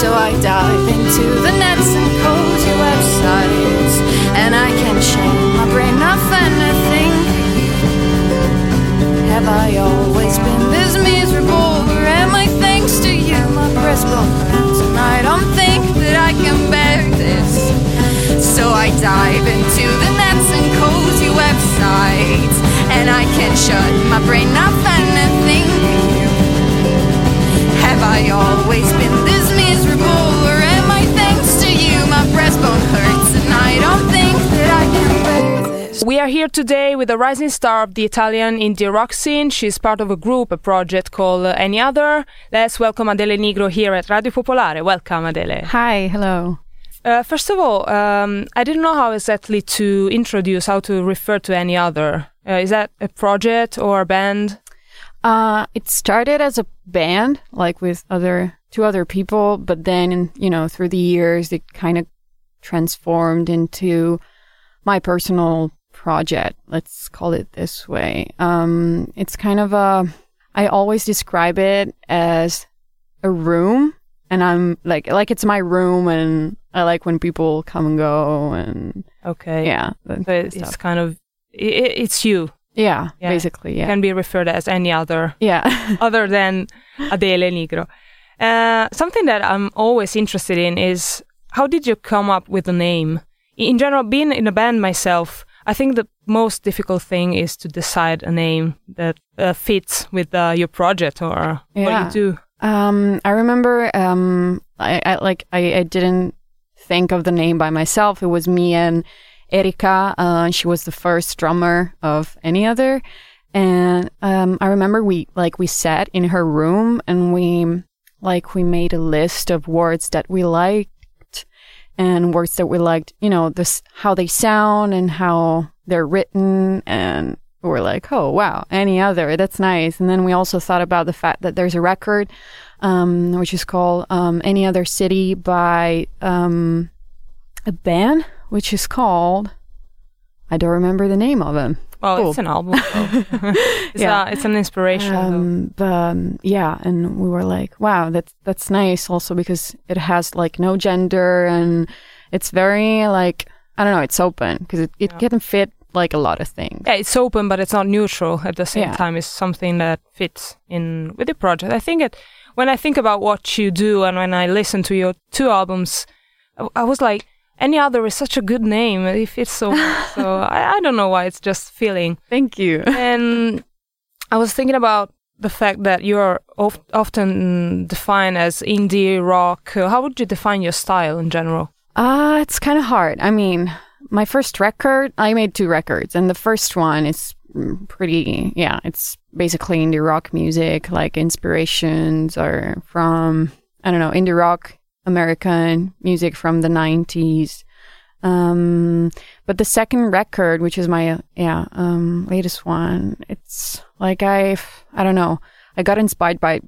So I dive into the nets and cozy websites, and I can shame my brain off anything. Have I always been this miserable, or am I thanks to you, my best friend? And I don't think that I can bear this. So I dive into the nets and cozy websites, and I can shut my brain off anything rising star of the Italian indie rock scene. She's part of a group, a project called uh, Any Other. Let's welcome Adele Nigro here at Radio Popolare. Welcome, Adele. Hi, hello. Uh, first of all, um, I didn't know how exactly to introduce, how to refer to Any Other. Uh, is that a project or a band? Uh, it started as a band, like with other two other people, but then, you know, through the years, it kind of transformed into my personal project. Let's call it this way. Um, it's kind of a, I always describe it as a room and I'm like, like it's my room and I like when people come and go and. Okay. Yeah. So it's kind of, it, it's you. Yeah, yeah, basically, yeah. Can be referred as any other. Yeah. other than Adele Nigro. Uh, something that I'm always interested in is how did you come up with the name? In general, being in a band myself, I think the most difficult thing is to decide a name that uh, fits with uh, your project or yeah. what you do. Um, I remember, um, I, I like I, I, didn't think of the name by myself. It was me and Erika. Uh, she was the first drummer of any other, and um, I remember we like we sat in her room and we like we made a list of words that we liked and words that we liked, you know, this how they sound and how they're written and we're like, oh wow, any other, that's nice. And then we also thought about the fact that there's a record, um, which is called um, Any Other City by um, a band, which is called I don't remember the name of it. Well, cool. it's an album. it's yeah, a, it's an inspiration. Um, but, um, yeah, and we were like, wow, that's that's nice. Also because it has like no gender and it's very like I don't know, it's open because it, it yeah. can fit like a lot of things. Yeah, it's open, but it's not neutral at the same yeah. time. It's something that fits in with the project. I think it when I think about what you do and when I listen to your two albums, I, I was like any other is such a good name. It fits so well. so I, I don't know why. It's just feeling. Thank you. And I was thinking about the fact that you're of, often defined as indie rock. How would you define your style in general? Uh, it's kind of hard. I mean, my first record, I made two records, and the first one is pretty, yeah, it's basically indie rock music, like inspirations are from, I don't know, indie rock, American music from the 90s. Um, but the second record, which is my, yeah, um, latest one, it's like I've, I don't know, I got inspired by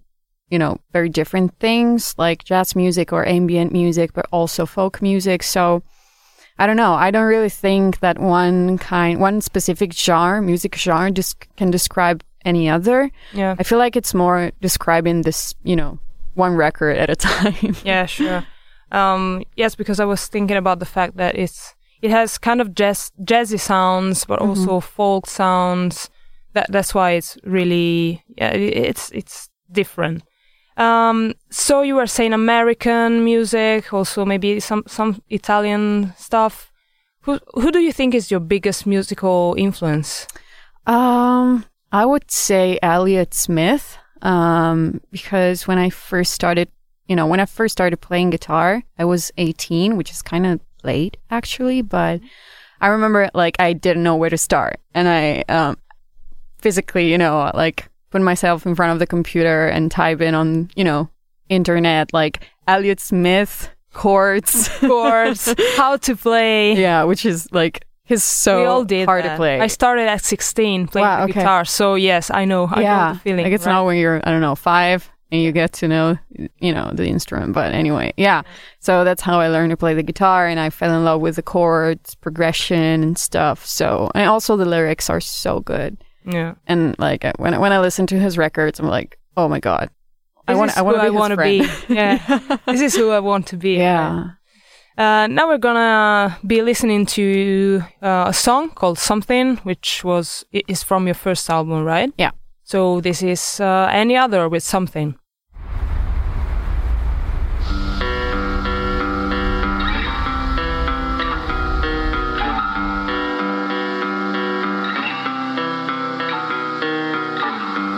you know, very different things like jazz music or ambient music, but also folk music. So I don't know. I don't really think that one kind, one specific genre, music genre, just can describe any other. Yeah. I feel like it's more describing this, you know, one record at a time. Yeah, sure. Um, yes, because I was thinking about the fact that it's it has kind of jazz jazzy sounds, but also folk sounds. That that's why it's really yeah, it's it's different. Um, so you were saying American music, also maybe some some Italian stuff. Who who do you think is your biggest musical influence? Um, I would say Elliott Smith. Um, because when I first started, you know, when I first started playing guitar, I was 18, which is kind of late actually, but I remember like I didn't know where to start and I, um, physically, you know, like put myself in front of the computer and type in on, you know, internet, like Elliott Smith chords. Chords, how to play. yeah, which is like, he's so we all did hard that. to play. I started at 16 playing Wow, the okay. guitar, so yes, I know. I know the feeling. Like it's right? not when you're, I don't know, five and you get to know, you know, the instrument. But anyway, yeah. So that's how I learned to play the guitar and I fell in love with the chords, progression and stuff. So, and also the lyrics are so good. Yeah. And like when, I- when I listen to his records, I'm like, oh my God. I This want, I want to I be his wanna be. Yeah. this is who I want to be. yeah. Uh, now we're gonna be listening to uh, a song called "Something," which was is from your first album, right? Yeah. So this is uh, any other with something.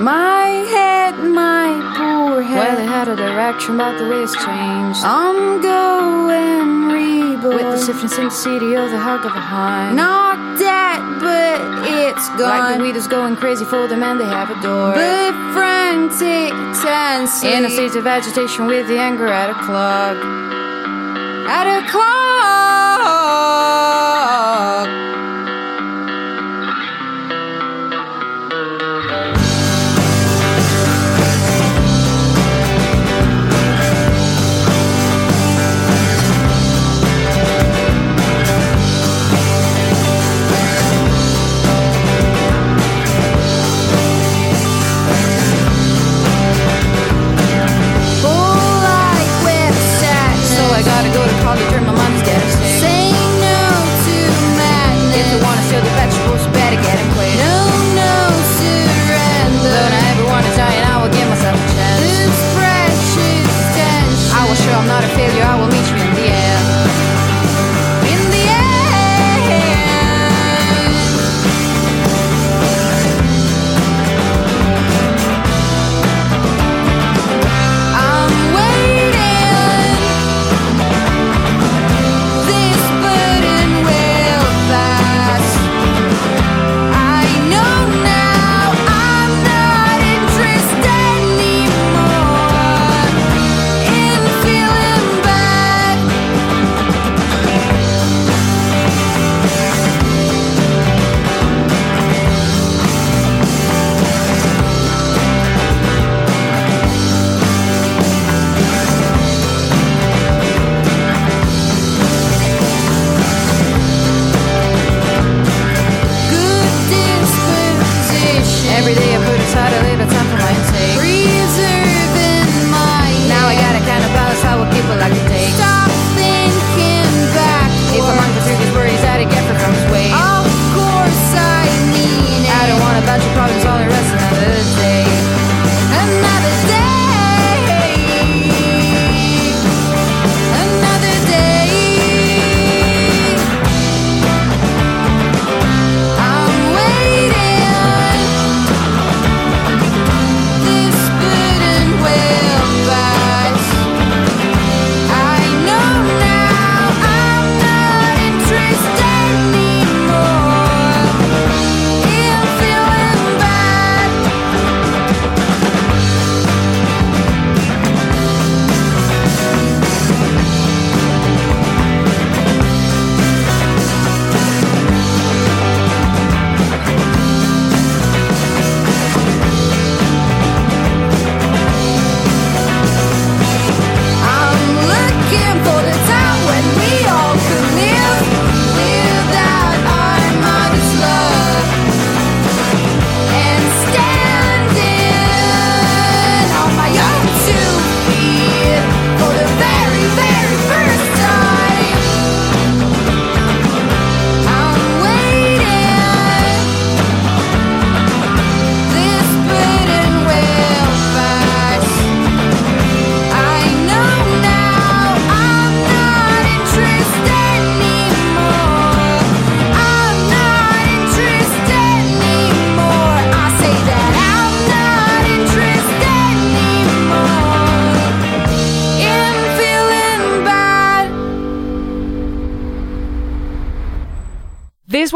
My head, my poor head. Well, it had a direction, but the way it's changed. I'm going reborn. With the stiffness in the city of the hug of a hind. Not dead, but it's gone. Like the weed is going crazy for them and they have a door. but frantic, tense. in a state of agitation with the anger at a clog. at a clock.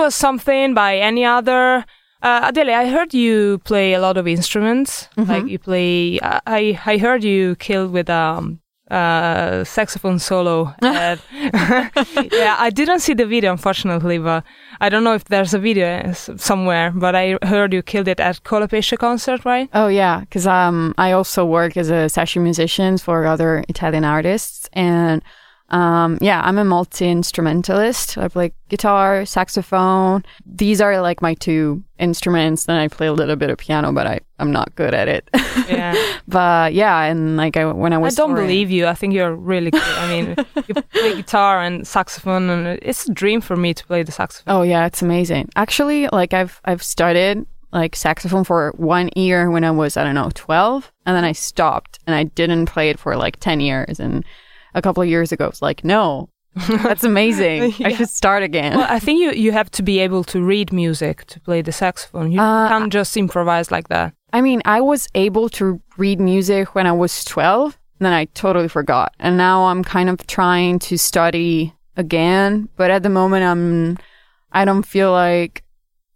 Was something by any other. Uh, Adele, I heard you play a lot of instruments. Mm-hmm. Like you play. I I I heard you killed with um uh saxophone solo. Uh, yeah, I didn't see the video unfortunately, but I don't know if there's a video somewhere. But I heard you killed it at Colapesce concert, right? Oh yeah, because um, I also work as a session musician for other Italian artists, and um, yeah, I'm a multi instrumentalist. I play guitar, saxophone. These are like my two instruments. Then I play a little bit of piano, but I I'm not good at it. Yeah. but yeah, and like I, when I was. I don't touring- believe you. I think you're really good. I mean, you play guitar and saxophone, and it's a dream for me to play the saxophone. Oh yeah, it's amazing. Actually, like I've I've started like saxophone for one year when I was I don't know twelve, and then I stopped and I didn't play it for like ten years. And a couple of years ago, It's like, no, that's amazing. I should start again. Well, I think you, you have to be able to read music to play the saxophone. You Uh, can't just improvise like that. I mean, I was able to read music when I was twelve, and then I totally forgot. And now I'm kind of trying to study again, but at the moment, I'm I don't feel like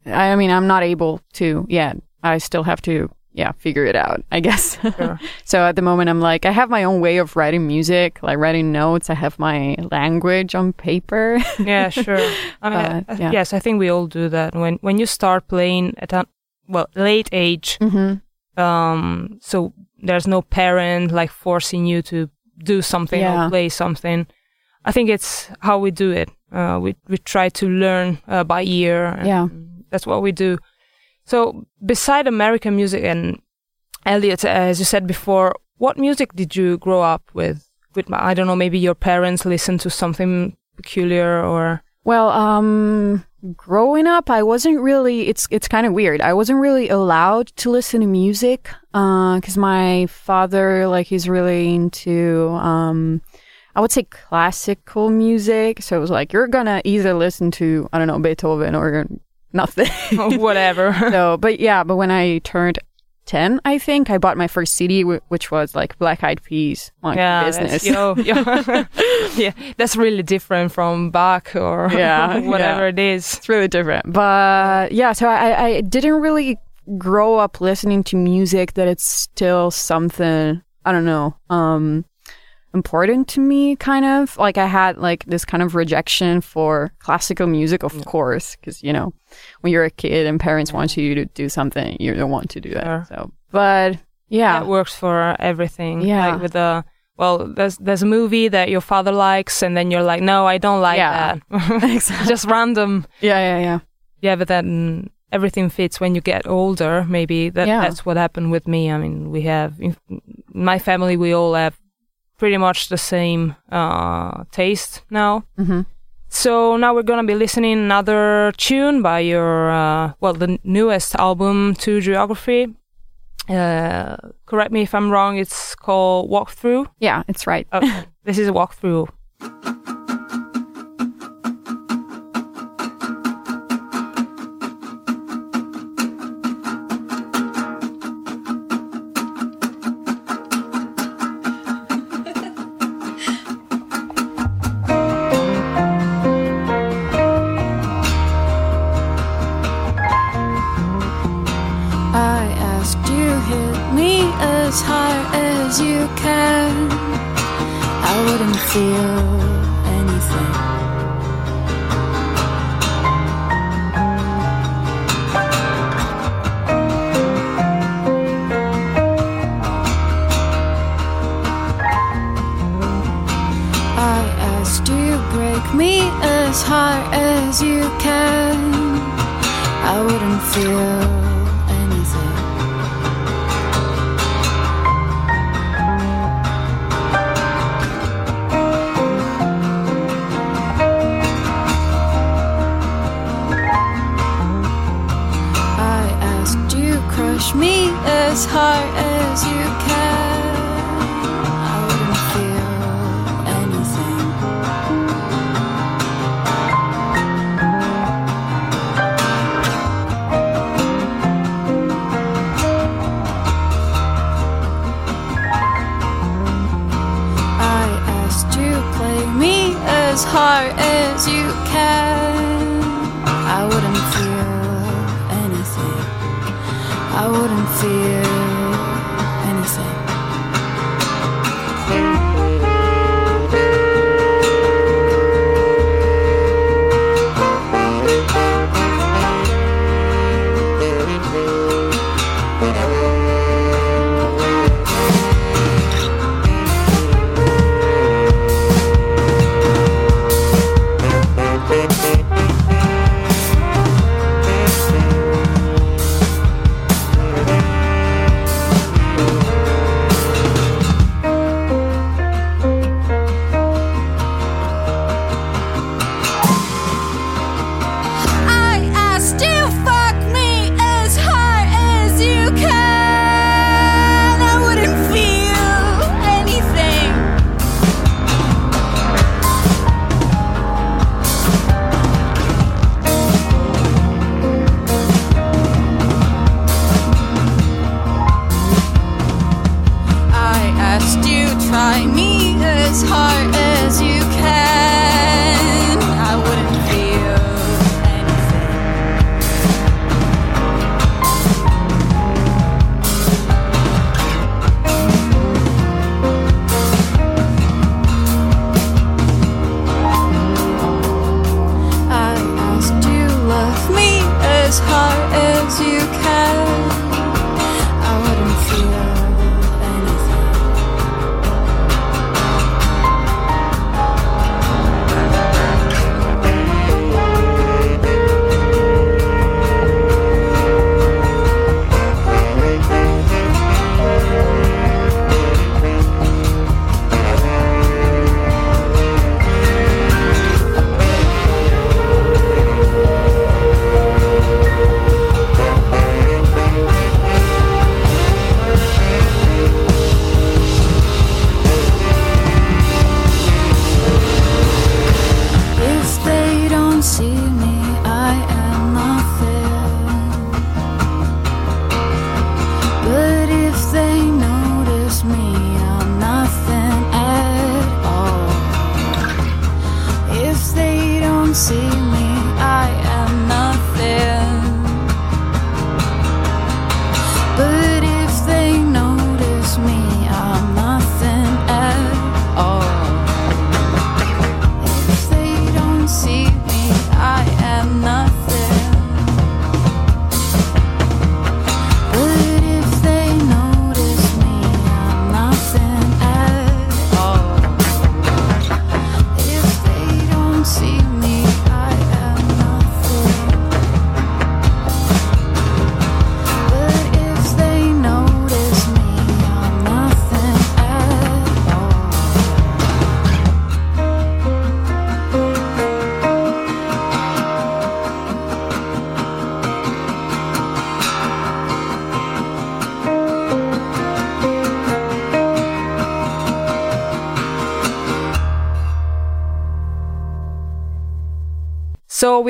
I mean I'm not able to yet. I still have to yeah figure it out. I guess. Sure. so at the moment, I'm like I have my own way of writing music, like writing notes. I have my language on paper. Yeah, sure. I mean, Uh, yeah. yes, I think we all do that when when you start playing at a well late age. mm-hmm. Um, so there's no parent like forcing you to do something Yeah. or play something. I think it's how we do it. Uh, we we try to learn uh, by ear. Yeah. that's what we do. So beside American music and Elliott, as you said before, what music did you grow up with? With I don't know, maybe your parents listened to something peculiar or Well, um, growing up, I wasn't really. It's it's kind of weird. I wasn't really allowed to listen to music because my father, like, he's really into. Um, I would say classical music. So it was like you're gonna either listen to I don't know Beethoven or nothing. whatever. so, but yeah, but when I turned. 10 I think I bought my first CD which was like Black Eyed Peas Monkey yeah, Business That's, yeah, that's really different from Bach or Yeah, whatever yeah. it is. it's really different. But yeah, so I, I didn't really grow up listening to music that it's still something I don't know um important to me kind of like I had like this kind of rejection for classical music of course because you know when you're a kid and parents want you to do something you don't want to do that Sure. so but yeah That works for everything. Yeah. like with the well, there's there's a movie that your father likes, and then you're like, no, I don't like Yeah. that. exactly Just random. yeah yeah yeah Yeah, but then everything fits when you get older. Maybe that Yeah. that's what happened with me. I mean, we have in my family, we all have pretty much the same uh, taste now. hmm So now we're gonna be listening another tune by your uh, well the newest album Two Geography. Uh, correct me if I'm wrong. It's called Walkthrough. yeah it's right Okay, this is a walkthrough. Me as hard as you can. I wouldn't feel anything. I asked you break me as hard as you can. I wouldn't feel as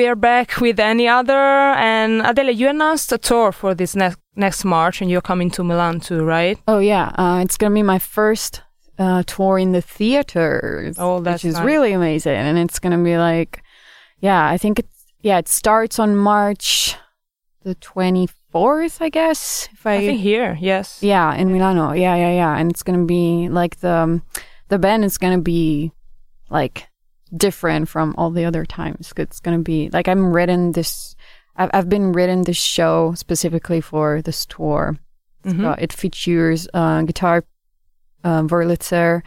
we are back with any other. And Adele, you announced a tour for this next next March, and you're coming to Milan too, right? Oh yeah, uh, it's gonna be my first uh, tour in the theaters. Oh, that's which is nice. really amazing, and it's gonna be like, yeah, I think it's yeah, it starts on March the twenty fourth, I guess. If I, I think here, yes. yeah, in Milano, yeah, yeah, yeah, and it's gonna be like the the band is gonna be like different from all the other times. It's gonna be like I'm written this. I've I've been written this show specifically for this tour. Mhm. Uh, it features uh, guitar, uh, Wurlitzer,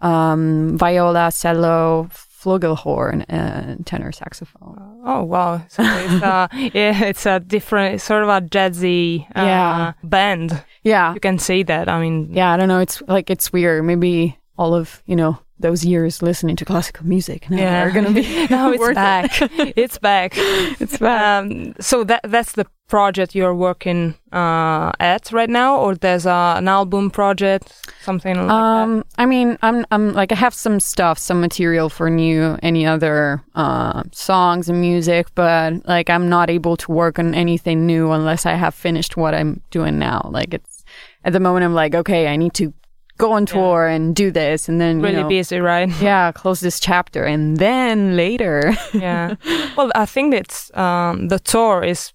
um, viola, cello, flugelhorn, and tenor saxophone. Oh wow! So it's uh, yeah, it's a different, sort of a jazzy uh, Yeah. band. Yeah, You can say that. I mean, yeah. I don't know. It's like it's weird. Maybe all of you know those years listening to classical music now yeah, are gonna be now it's worth it. back. it's back. It's back. Um, so that that's the project you're working uh, at right now, or there's uh, an album project, something like that. Um, I mean, I'm, I'm like, I have some stuff, some material for new, any other, uh, songs and music, but like, I'm not able to work on anything new unless I have finished what I'm doing now. Like, it's, at the moment, I'm like, okay, I need to go on tour and do this and then, you Really know, busy, right? yeah, close this chapter and then later. yeah. Well, I think it's um, the tour is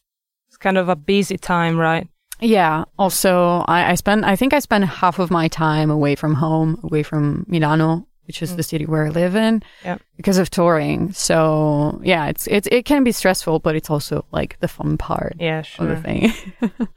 kind of a busy time, right? Yeah. Also, I, I spend. I think I spend half of my time away from home, away from Milano, which is the city where I live in, Yeah. because of touring. So yeah, it's it's it can be stressful, but it's also like the fun part Yeah, of sure. the thing.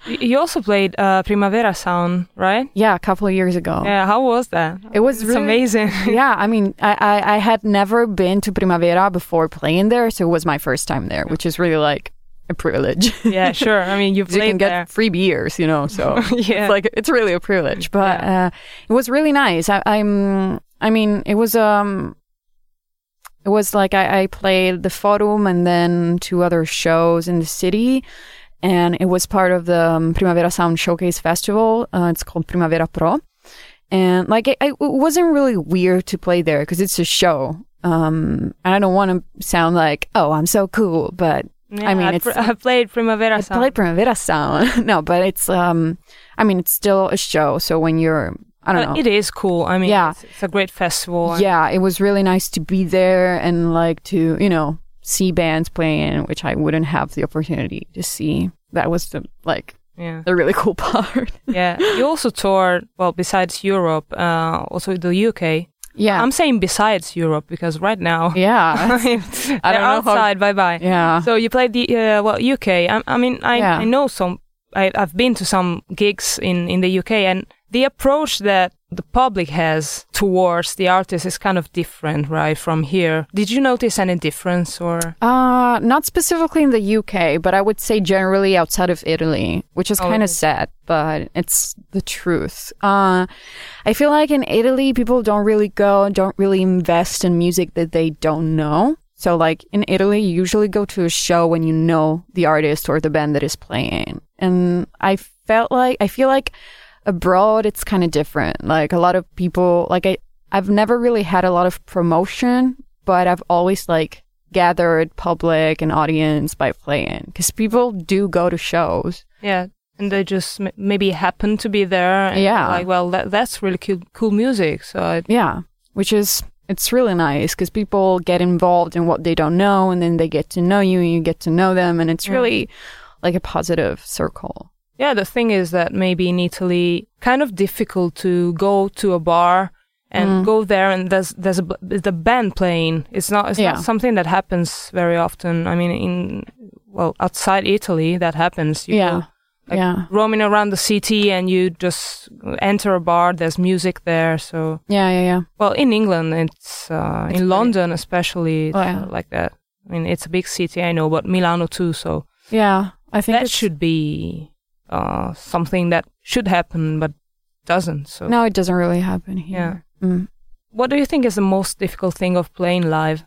You also played uh, Primavera Sound, right? yeah, a couple of years ago. Yeah, how was that? It was really- amazing. yeah, I mean, I, I, I had never been to Primavera before playing there, so it was my first time there, which is really like a privilege. yeah, sure. I mean, you've you can get there. free beers, you know. So Yeah. it's like it's really a privilege. But uh, it was really nice. I, I'm. I mean, it was um. It was like I, I played the Forum and then two other shows in the city, and it was part of the um, Primavera Sound Showcase Festival. Uh, it's called Primavera Pro, and like it, it wasn't really weird to play there because it's a show. Um, and I don't want to sound like oh I'm so cool, but Yeah, I mean, I, it's- pr- I played Primavera I Sound. played Primavera Sound. no, but it's um, I mean, it's still a show. So when you're, I don't But know. It is cool. I mean, Yeah. it's, it's a great festival. yeah, it was really nice to be there and like to you know see bands playing, which I wouldn't have the opportunity to see. That was the like yeah, the really cool part. yeah. You also toured well besides Europe, uh, also the UK. yeah, I'm saying besides Europe because right now, yeah, I don't know how- outside. Bye bye. yeah, So you played the uh, well UK. I, I mean, I, Yeah. I know some. I, I've been to some gigs in in the UK, and the approach that the public has towards the artist is kind of different, right, from here. Did you notice any difference, or Uh, not specifically in the UK, but I would say generally outside of Italy, which is Oh, kind of sad, but it's the truth. Uh, I feel like in Italy, people don't really go, and don't really invest in music that they don't know. So, like in Italy, you usually go to a show when you know the artist or the band that is playing. And I felt like, I feel like abroad, it's kind of different. Like a lot of people, like I, I've never really had a lot of promotion, but I've always like gathered public and audience by playing because people do go to shows. yeah, and they just m- maybe happen to be there. And Yeah. like well, that, that's really cool, cool music. So I, Yeah, which is it's really nice because people get involved in what they don't know, and then they get to know you, and you get to know them, and it's really like a positive circle. Yeah, the thing is that maybe in Italy, kind of difficult to go to a bar and Mm. go there and there's there's a the band playing. It's not it's Yeah. not something that happens very often. I mean, in well outside Italy, that happens. You yeah, like, yeah, roaming around the city and you just enter a bar. There's music there. So yeah, yeah, yeah. well, in England, it's, uh, It's in London especially it's, Oh, yeah. uh, like that. I mean, it's a big city, I know, but Milano too. So Yeah, I think that should be uh, something that should happen but doesn't so No, it doesn't really happen here. Mm. what do you think is the most difficult thing of playing live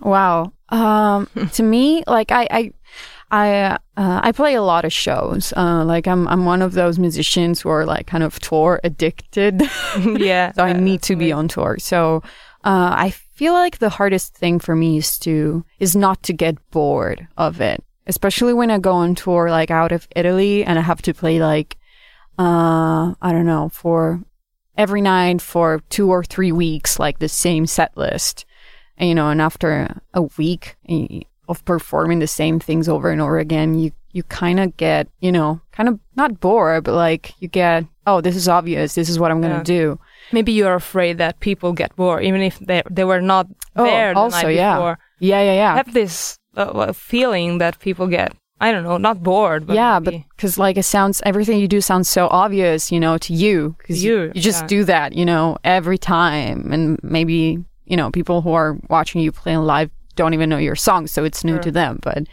Wow. Um, to me, like I, I, I, uh, I play a lot of shows. Uh, like I'm, I'm one of those musicians who are like kind of tour addicted. yeah so I need to be on tour. So, uh, I feel like the hardest thing for me is to, is not to get bored of it. Especially when I go on tour, like out of Italy and I have to play like, uh, I don't know, for every night for two or three weeks, like the same set list. And, you know, and after a week of performing the same things over and over again, you, you kind of get, you know, kind of not bored, but like you get, oh, this is obvious. This is what I'm going to Yeah. do. maybe you're afraid that people get bored even if they they were not Oh, there the also, night yeah. before Yeah, yeah, I yeah. have this uh, uh, feeling that people get i don't know not bored but yeah, but because like it sounds, everything you do sounds so obvious, you know, to you. Because you, You, you just yeah. do that, you know, every time. And maybe, you know, people who are watching you playing live don't even know your song. So it's new Sure. to them. But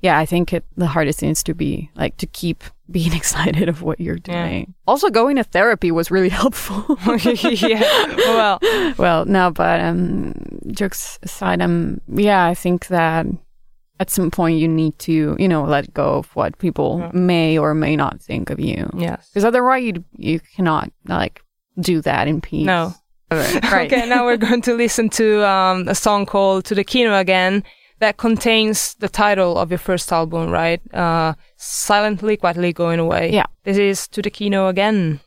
yeah, I think it, the hardest thing is to be like to keep being excited of what you're Yeah. doing. Also, going to therapy was really helpful. yeah well well, no, but um, jokes aside, um, yeah, I think that at some point you need to, you know, let go of what people Yeah. may or may not think of you, yes because otherwise you you cannot like do that in peace. no right. Okay, now we're going to listen to um, a song called "To the Kino Again" that contains the title of your first album, right? Uh, silently, quietly going away. Yeah. This is "To the Kino Again."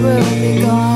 will be gone.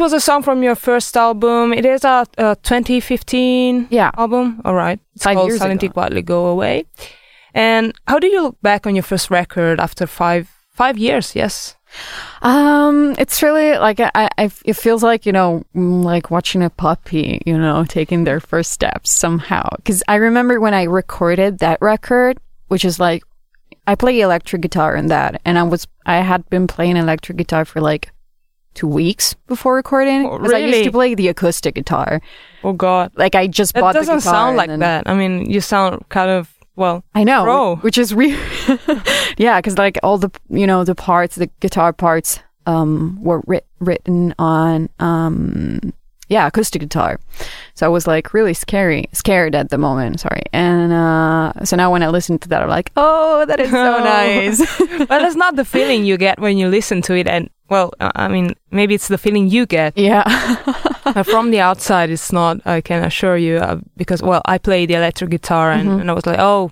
Was a song from your first album. It is a, a 2015 Yeah. album. All right. It's Five called Silently. Quietly Go Away. And how do you look back on your first record after five five years? Yes. Um, it's really like I, I, it feels like you know, like watching a puppy, you know, taking their first steps somehow. Because I remember when I recorded that record, which is like, I play electric guitar in that, and I was I had been playing electric guitar for like two weeks before recording. Oh, 'cause I used to play the acoustic guitar. Oh God. Like I just That bought the doesn't guitar. sound like then- that. I mean, you sound kind of well. I know, Pro. which is weird. yeah, because like all the you know the parts, the guitar parts, um, were writ- written on um, yeah, acoustic guitar. So I was like really scary, scared at the moment. Sorry, and uh, so now when I listen to that, I'm like, oh, that is so nice. but that's not the feeling you get when you listen to it. And well, I mean, maybe it's the feeling you get. yeah, from the outside, it's not. I can assure you, uh, because well, I play the electric guitar, and, Mhm. and I was like, oh,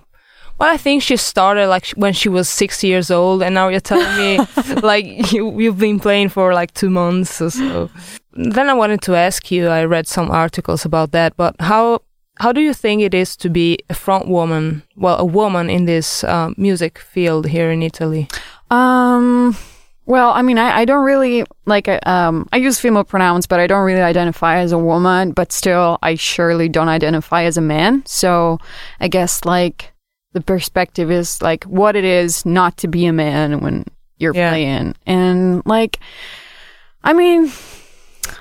well, I think she started like sh- when she was six years old, and now you're telling me like you, you've been playing for like two months or so. Then I wanted to ask you. I read some articles about that, but how how do you think it is to be a front woman? Well, a woman in this uh, music field here in Italy. Um. Well, I mean, I, I don't really like. uh, Um, I use female pronouns, but I don't really identify as a woman. But still, I surely don't identify as a man. So, I guess like the perspective is like what it is not to be a man when you're Yeah. playing, and like, I mean,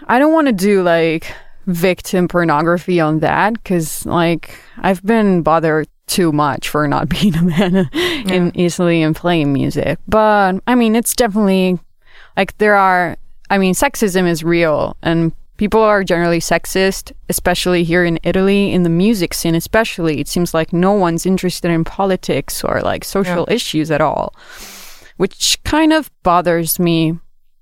I don't want to do like victim pornography on that because like I've been bothered too much for not being a man in Italy and playing music. But I mean, it's definitely like there are, I mean, sexism is real and people are generally sexist, especially here in Italy, in the music scene, especially. It seems like no one's interested in politics or like social issues at all, which kind of bothers me.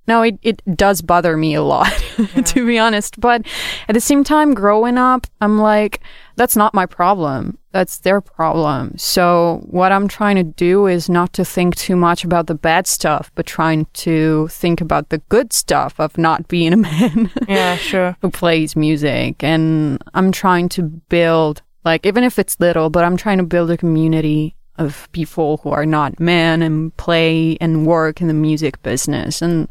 No, it, it does bother me a lot, to be honest. But at the same time, growing up, I'm like, that's not my problem. That's their problem. So what I'm trying to do is not to think too much about the bad stuff, but trying to think about the good stuff of not being a man Yeah, sure. who plays music. And I'm trying to build, like, even if it's little, but I'm trying to build a community of people who are not men and play and work in the music business. And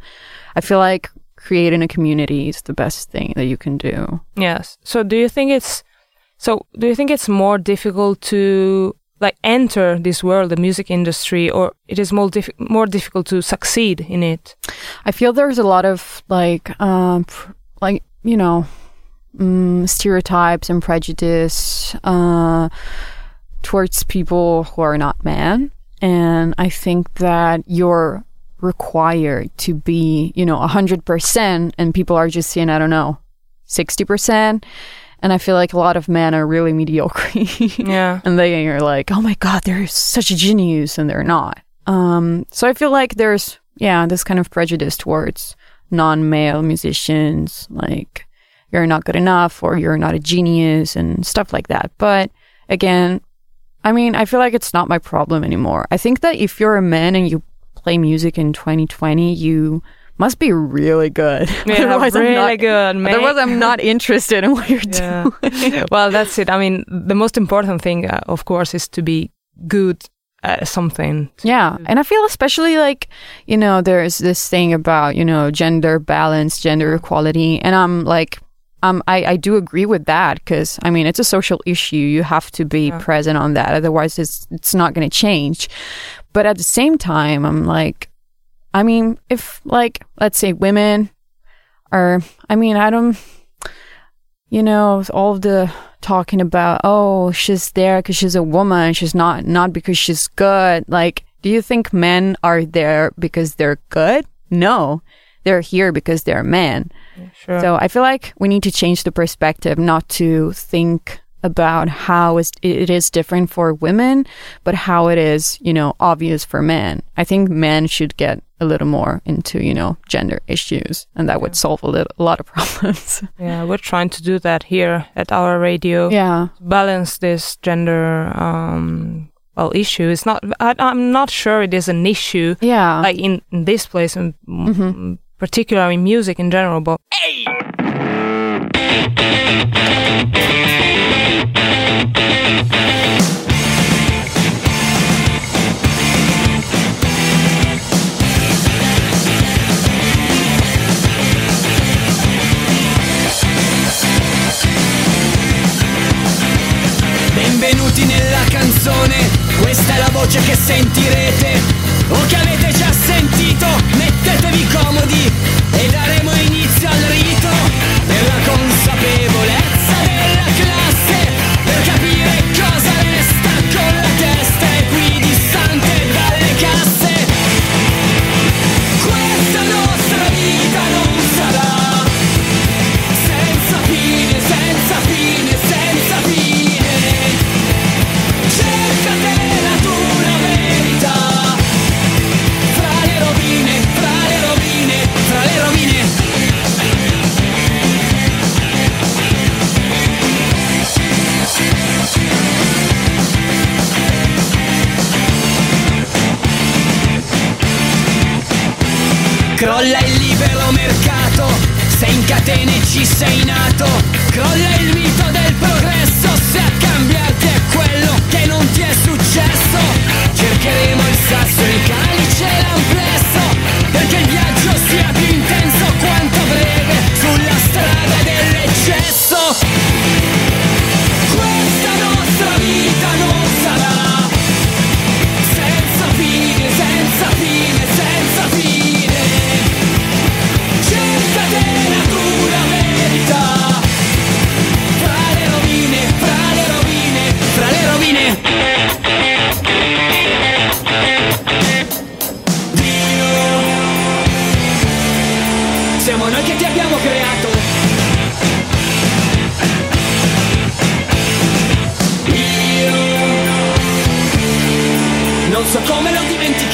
I feel like creating a community is the best thing that you can do. Yes. So do you think it's so do you think it's more difficult to like enter this world, the music industry, or it is more diff- more difficult to succeed in it? I feel there's a lot of like, um, pr- like you know, um, stereotypes and prejudice uh, towards people who are not men, and I think that you're required to be, you know, hundred percent, and people are just seeing, I don't know, sixty percent, and I feel like a lot of men are really mediocre. Yeah. and they are like, "Oh my god, they're such a genius," and they're not. Um, so I feel like there's yeah this kind of prejudice towards non-male musicians, like you're not good enough or you're not a genius and stuff like that. But again, I mean, I feel like it's not my problem anymore. I think that if you're a man and you play music in 2020, you must be really good. Yeah, Otherwise, really I'm not, good, mate. Otherwise, I'm not interested in what you're Yeah. doing. well, that's it. I mean, the most important thing, uh, of course, is to be good at something. Yeah. And I feel especially like, you know, there's this thing about, you know, gender balance, gender equality. And I'm like, um, I, I do agree with that because, I mean, it's a social issue. You have to be Yeah. present on that. Otherwise, it's, it's not going to change. But at the same time, I'm like, I mean, if like, let's say women are, I mean, I don't, you know, all of the talking about, oh, she's there because she's a woman. She's not, not because she's good. Like, do you think men are there because they're good? No, they're here because they're men. Sure. So I feel like we need to change the perspective, not to think about how is- it is different for women, but how it is, you know, obvious for men. I think men should get a little more into, you know, gender issues, and that would solve a, little, a lot of problems. yeah, we're trying to do that here at our radio. yeah. balance this gender um well issue it's not I, i'm not sure it is an issue Yeah. like in, in this place and Mhm. Particular in music in general, but Benvenuti nella canzone, questa è la voce che sentirete o che avete già sentito comodi. Crolla il libero mercato, se in catene ci sei nato. Crolla il mito del progresso,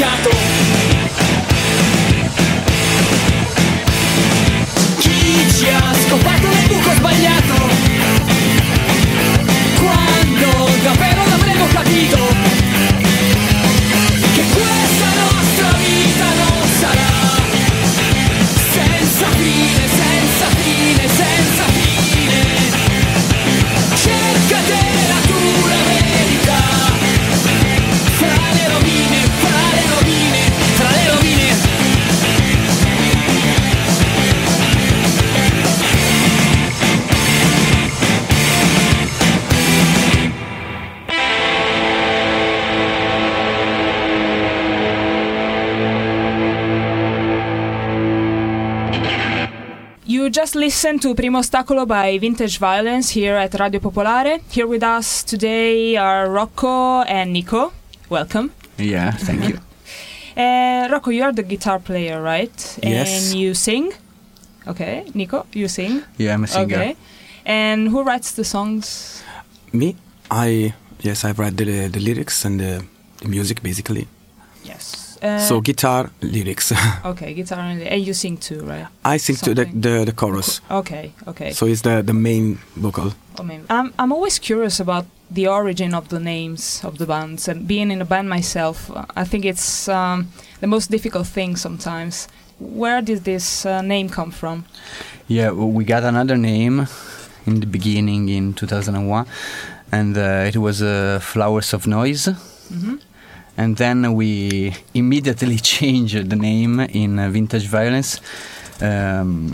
l'ho dimenticato just listened to Primo Ostacolo by Vintage Violence here at Radio Popolare. Here with us today are Rocco and Nico. Welcome. Yeah, thank you. Uh, Rocco, you are the guitar player, right? Yes. And you sing. Okay. Nico, you sing. Yeah, I'm a singer. Okay. And who writes the songs? Me, I yes, I write the the lyrics and the, the music basically. Yes. Uh, so guitar lyrics. okay, guitar and, and you sing too, right? I sing to the, the the chorus. Okay. Okay. So it's the the main vocal. I mean, I'm I'm always curious about the origin of the names of the bands and being in a band myself. uh, I think it's um, the most difficult thing sometimes. Where did this uh, name come from? Yeah, well, we got another name in the beginning in 2001, and uh, it was uh, Flowers of Noise. hmm And then we immediately changed the name in uh, Vintage Violence um,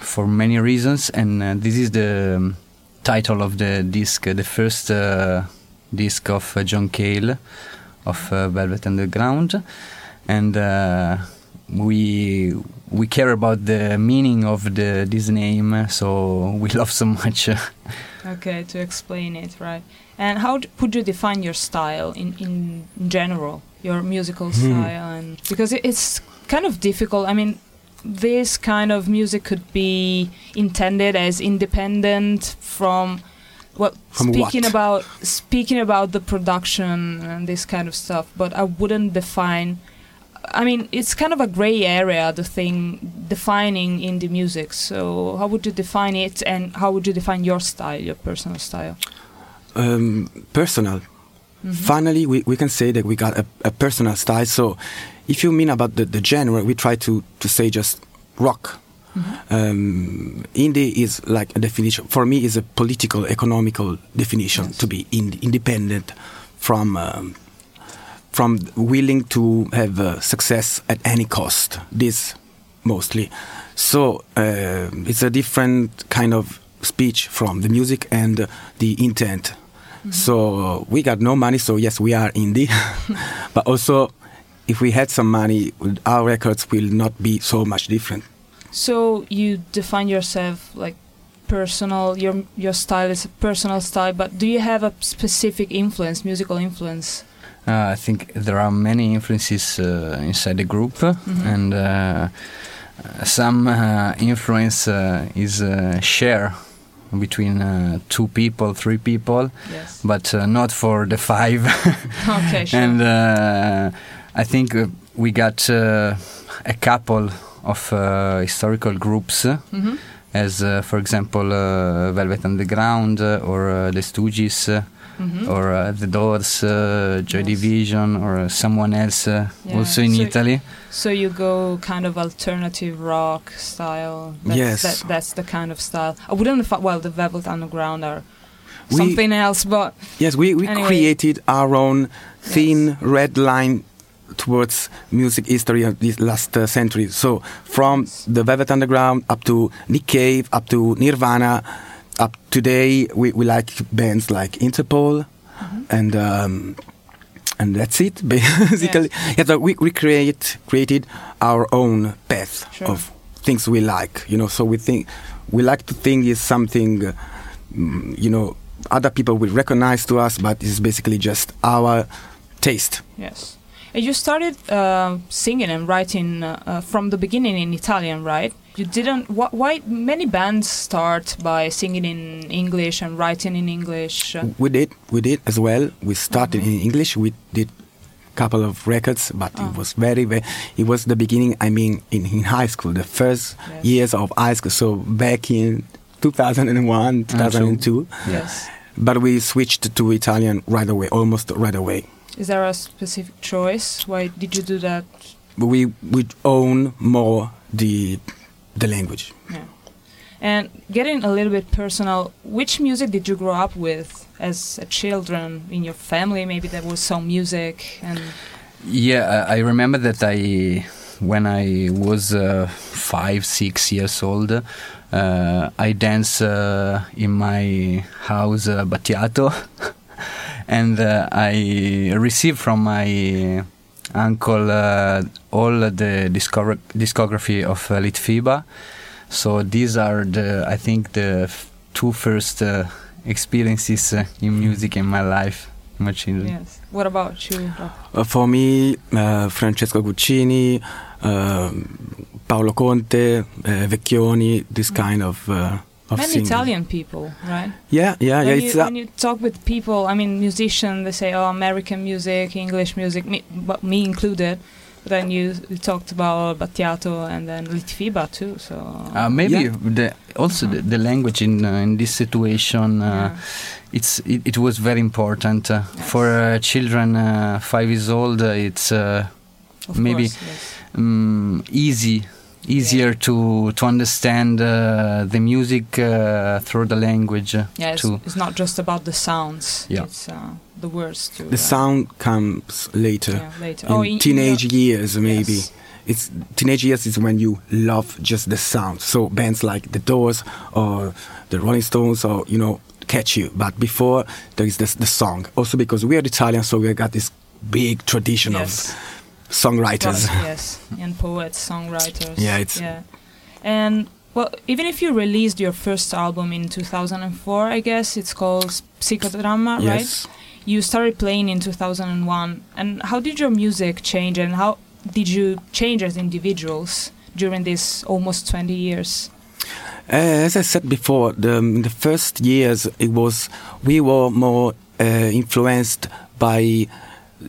for many reasons, and uh, this is the um, title of the disc, uh, the first uh, disc of uh, John Cale of uh, Velvet Underground, and we we care about the meaning of the this name, so we love so much. Okay, to explain it, right? And how d- would you define your style in in general, your musical hmm. style, and because it, it's kind of difficult. I mean, this kind of music could be intended as independent from. Well, From speaking what? about speaking about the production and this kind of stuff, but I wouldn't define. I mean, it's kind of a gray area, the thing defining indie music. So, how would you define it, and how would you define your style, your personal style? Um, personal. Finally, we, we can say that we got a, a personal style. So, if you mean about the, the genre, we try to, to say just rock. Um, indie is like a definition for me is a political economical definition to be in, independent from um, from willing to have uh, success at any cost. This mostly. So uh, it's a different kind of speech from the music and the intent. So we got no money, so yes, we are indie. but also, if we had some money, our records will not be so much different. So you define yourself like personal. Your your style is a personal style, but do you have a specific influence, musical influence? Uh, I think there are many influences uh, inside the group, Mm-hmm. and uh, some uh, influence uh, is uh, share between uh, two people, three people, Yes. but uh, not for the five. Okay, sure. and uh, I think uh, we got uh, a couple of uh, historical groups, uh, Mhm. As uh, for example uh, Velvet Underground uh, or uh, the Stooges. Uh, Mhm. or uh, the Doors, uh, Joy Yes. Division, or someone else uh, Yeah. also in So- Italy. So you go kind of alternative rock style. That's, Yes. that, that's the kind of style. I wouldn't. Fi- well, the Velvet Underground are We- something else, but Yes, we, we Anyway. created our own thin red line towards music history of this last uh, century. So from the Velvet Underground up to Nick Cave, up to Nirvana, up today we, we like bands like Interpol, Mm-hmm. and um, and that's it basically. Yeah, so we we create created our own path Sure. of things we like. You know, so we think we like to think is something. Uh, you know, other people will recognize to us, but it's basically just our taste. yes. And you started uh, singing and writing uh, uh, from the beginning in Italian, right? You didn't. Wh- why many bands start by singing in English and writing in English? We did, we did as well. We started in English. We did a couple of records, but Oh. it was very, very. It was the beginning. I mean, in, in high school, the first Yes. years of high school. So back in 2001, 2002. yes. But we switched to Italian right away, almost right away. Is there a specific choice? Why did you do that? We we own more the the language. Yeah. And getting a little bit personal, which music did you grow up with as a children in your family? Maybe there was some music and Yeah, I, I remember that I, when I was uh, five, six years old, uh, I danced uh, in my house uh, Battiato, and uh, I received from my uncle uh, all the discog- discography of uh, Litfiba. So these are the, I think, the f- two first uh, experiences uh, in music in my life, in my children. yes. What about you? Uh, for me, uh, Francesco Guccini, Paolo Conte, uh, Vecchioni, this kind of uh, of Many singing. Italian people, right? Yeah, yeah, yeah. when, It's you, when you talk with people, I mean, musicians, they say, oh, American music, English music, me, but me included. But then you, you talked about Battiato and then Litfiba too. So Uh, maybe Yeah. the, also the, the language in uh, in this situation uh, Yeah. it's it, it was very important uh, Yes. for uh, children uh, five years old. Uh, it's uh, maybe course, yes. um, easy easier to to understand uh, the music uh, through the language. uh, Yeah, it's, it's not just about the sounds. Yeah. It's uh, the words too. the sound comes later. Yeah, later. In oh, in, teenage in years, maybe. Yes. It's teenage years is when you love just the sound. So bands like the Doors or the Rolling Stones or you know catch you. But before there is this, the song. Also because we are Italian, so we got this big tradition Yes. of songwriters. Right, yes, and poets, songwriters. Yeah, it's- yeah, and well, even if you released your first album in 2004, I guess it's called Psychodrama, right? yes. You started playing in 2001, and how did your music change, and how did you change as individuals during these almost 20 years? Uh, as I said before, the, the first years it was we were more uh, influenced by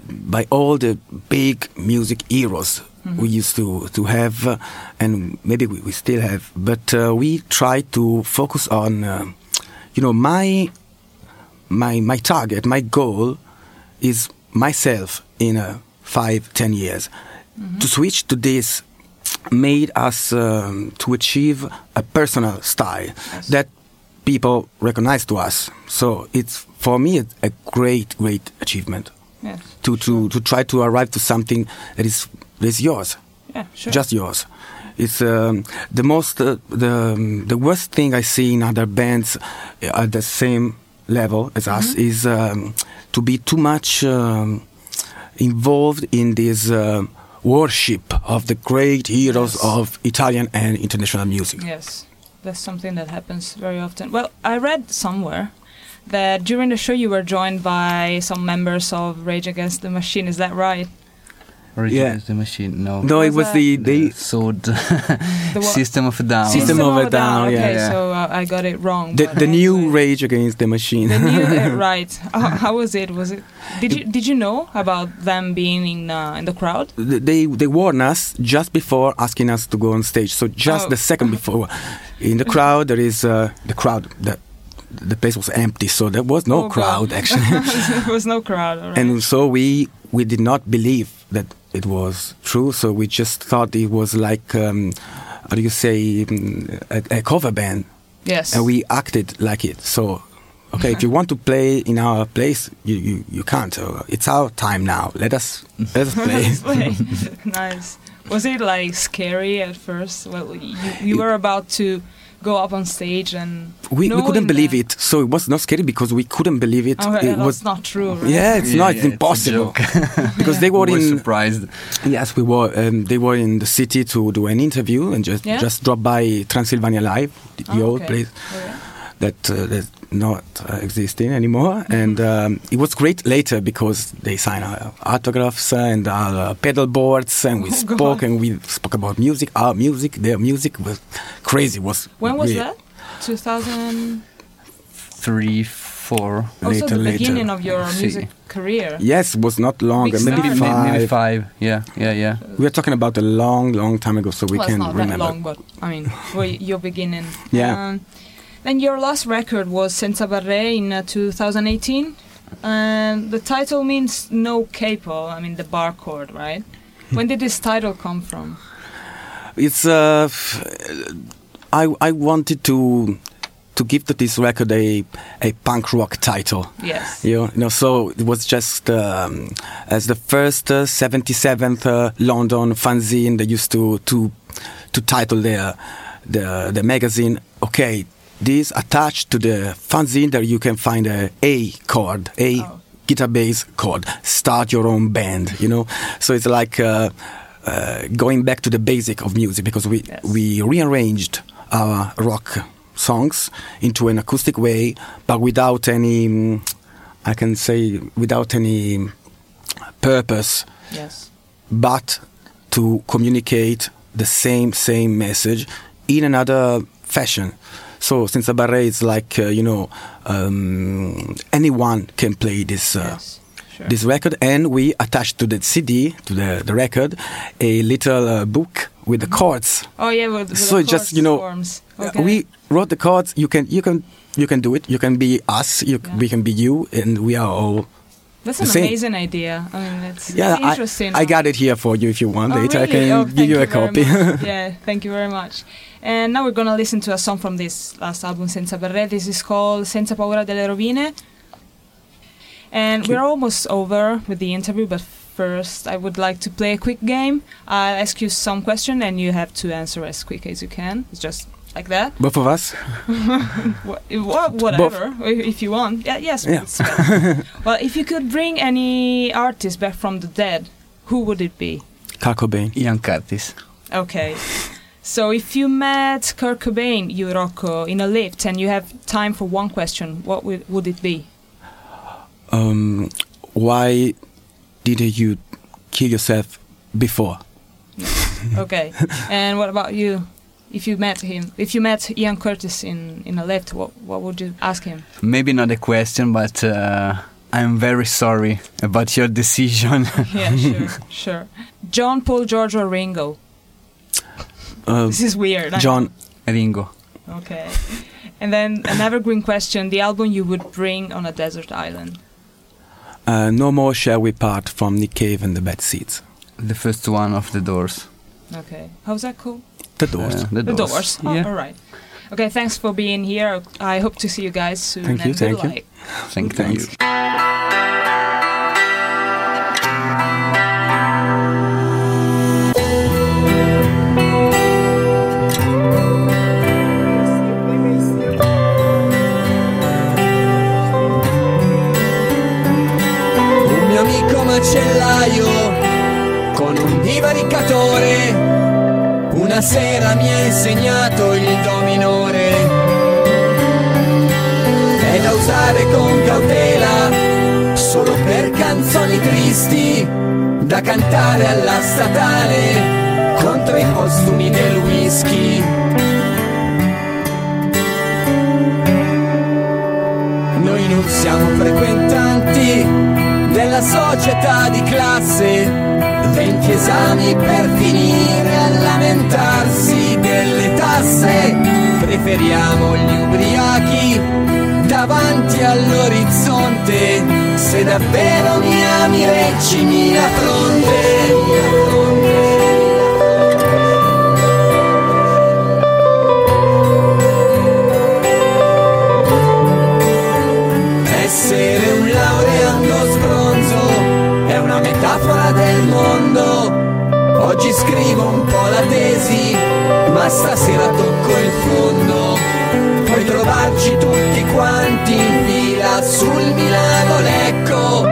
by all the big music heroes we used to to have, uh, and maybe we, we still have. But uh, we try to focus on, uh, you know, my my my target, my goal is myself in uh, five, ten years to switch to this made us um, to achieve a personal style that people recognize to us. So it's for me a great, great achievement Yes. to, to, to try to arrive to something that is that is yours, Yeah, sure. just yours. It's um, the most uh, the um, the worst thing I see in other bands at the same level as us Mm-hmm. is um, to be too much um, involved in this uh, worship of the great heroes Yes. of Italian and international music. Yes, that's something that happens very often. Well, I read somewhere that during the show you were joined by some members of Rage Against the Machine. Is that right? Origin Yeah. is the machine. No. No, it Was was that- the the sword The system of a down. System of a Down, yeah, Okay, yeah. so uh, I got it wrong. the, but the new anyway. Rage Against the Machine. The new uh, right. How, how was it? Was it? Did you did you know about them being in uh, in the crowd? they they warned us just before asking us to go on stage. So just Oh. the second before, in the crowd there is uh, the crowd. The the place was empty, so there was no Oh, crowd actually. there was no crowd. all right. and so we we did not believe that it was true. So we just thought it was like um, how do you say mm, a, a cover band, yes. and we acted like it. So. Okay, if you want to play in our place, you, you, you can't. So it's our time now. Let us let us play. Let's play. nice. Was it like scary at first? Well, you, you were about to go up on stage and we, we couldn't believe it so it was not scary because we couldn't believe it Oh, it was not true. Right? yeah it's Yeah, not yeah, it's impossible It's a joke. because they were We were in surprised. yes we were um, they were in the city to do an interview and just Yeah? just drop by Transilvania Live the, the Oh, old okay. place Oh, yeah. that uh, that's not uh, existing anymore and um, it was great later because they signed our autographs and our pedal boards and we Oh, spoke God. and we spoke about music our music their music was crazy was When was really- that? Two thousand three, four. Also, Later, the later. beginning of your See. music career. Yes, it was not long, Big maybe start. Maybe, five. maybe five. Yeah, yeah, yeah. We are talking about a long, long time ago, so we well, can it's not remember. that long, but I mean, well, your beginning. Yeah. Um, then your last record was Senza Barre in uh, 2018, and the title means no capo. I mean the bar chord, right? when did this title come from? It's uh, I I wanted to to give to this record a a punk rock title. Yes. You know, so it was just um, as the first uh, 77th uh, London fanzine they used to to to title their the the magazine. Okay, this attached to the fanzine there you can find a A chord, A Oh. guitar bass chord. Start your own band. You know, so it's like. Uh, uh, going back to the basic of music because we Yes. we rearranged our rock songs into an acoustic way, but without any, mm, I can say, without any purpose, Yes. but to communicate the same same message in another fashion. So since a barre is like uh, you know um, anyone can play this. Uh, yes. Sure. This record, and we attached to the CD, to the, the record, a little uh, book with the chords. oh yeah. With, with so just you know, Okay. we wrote the chords. You can you can you can do it. You can be us. You, Yeah. We can be you, and we are all. That's an same. amazing idea. I mean, it's, Yeah, it's interesting. I, I got it here for you if you want. Oh, Later, I can Oh, give thank you a copy. yeah, thank you very much. And now we're gonna listen to a song from this last album, Senza Barre. This is called Senza paura delle rovine. And we're almost over with the interview, but first I would like to play a quick game. I'll ask you some question and you have to answer as quick as you can. It's just like that. Both of us. Wha- wha- whatever, i- if you want. Yeah, yes. Yeah. well, if you could bring any artist back from the dead, who would it be? Kurt Cobain. Ian Curtis. Okay. So if you met Kurt Cobain, you Rocco, in a lift and you have time for one question, what would, would it be? Um, why didn't you kill yourself before? Okay. and what about you? If you met him, if you met Ian Curtis in, in a lift, what what would you ask him? Maybe not a question, but uh, I'm very sorry about your decision. yeah, sure, sure. John, Paul, George, or Ringo? Uh, This is weird. John, Ringo. Okay. And then an evergreen question: the album you would bring on a desert island. uh, no more shall we part from Nick Cave and the Bad Seeds. The first one of the doors. Okay. How's that called? The Doors. Uh, the The Doors. Doors. Oh, Yeah. all right. Okay, thanks for being here. I hope to see you guys soon. Thank you, and thank good you. luck. Thank Thanks. you. Una sera mi ha insegnato il do minore. È da usare con cautela solo per canzoni tristi da cantare alla statale contro i costumi del whisky. Noi non siamo frequentanti della società di classe, 20 esami per finire a lamentarsi delle tasse, preferiamo gli ubriachi davanti all'orizzonte, se davvero mi ami reggimi la fronte. Del mondo. Oggi scrivo un po' la tesi, ma stasera tocco il fondo. Puoi trovarci tutti quanti in fila sul Milano Lecco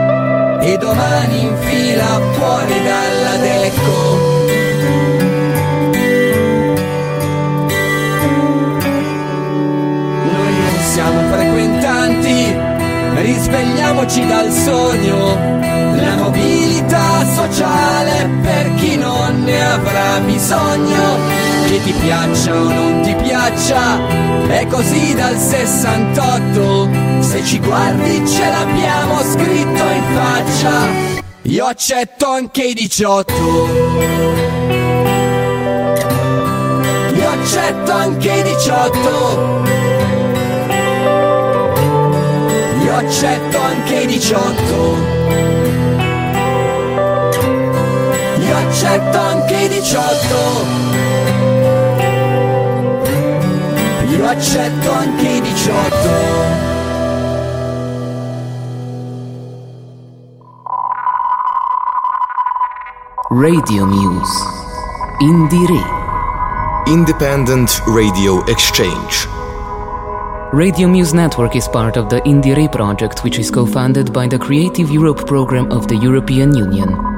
e domani in fila fuori dalla Decco. Noi non siamo frequentanti, risvegliamoci dal sogno. La mobilità sociale per chi non ne avrà bisogno. Che ti piaccia o non ti piaccia, è così dal 68. Se ci guardi ce l'abbiamo scritto in faccia. Io accetto anche i 18. Io accetto anche i 18. Io accetto anche i 18. Io accetto anche i 18. Io accetto anche i 18. Radio Muse. Indire. Independent Radio Exchange. Radio Muse Network is part of the Indire project, which is co funded by the Creative Europe program of the European Union.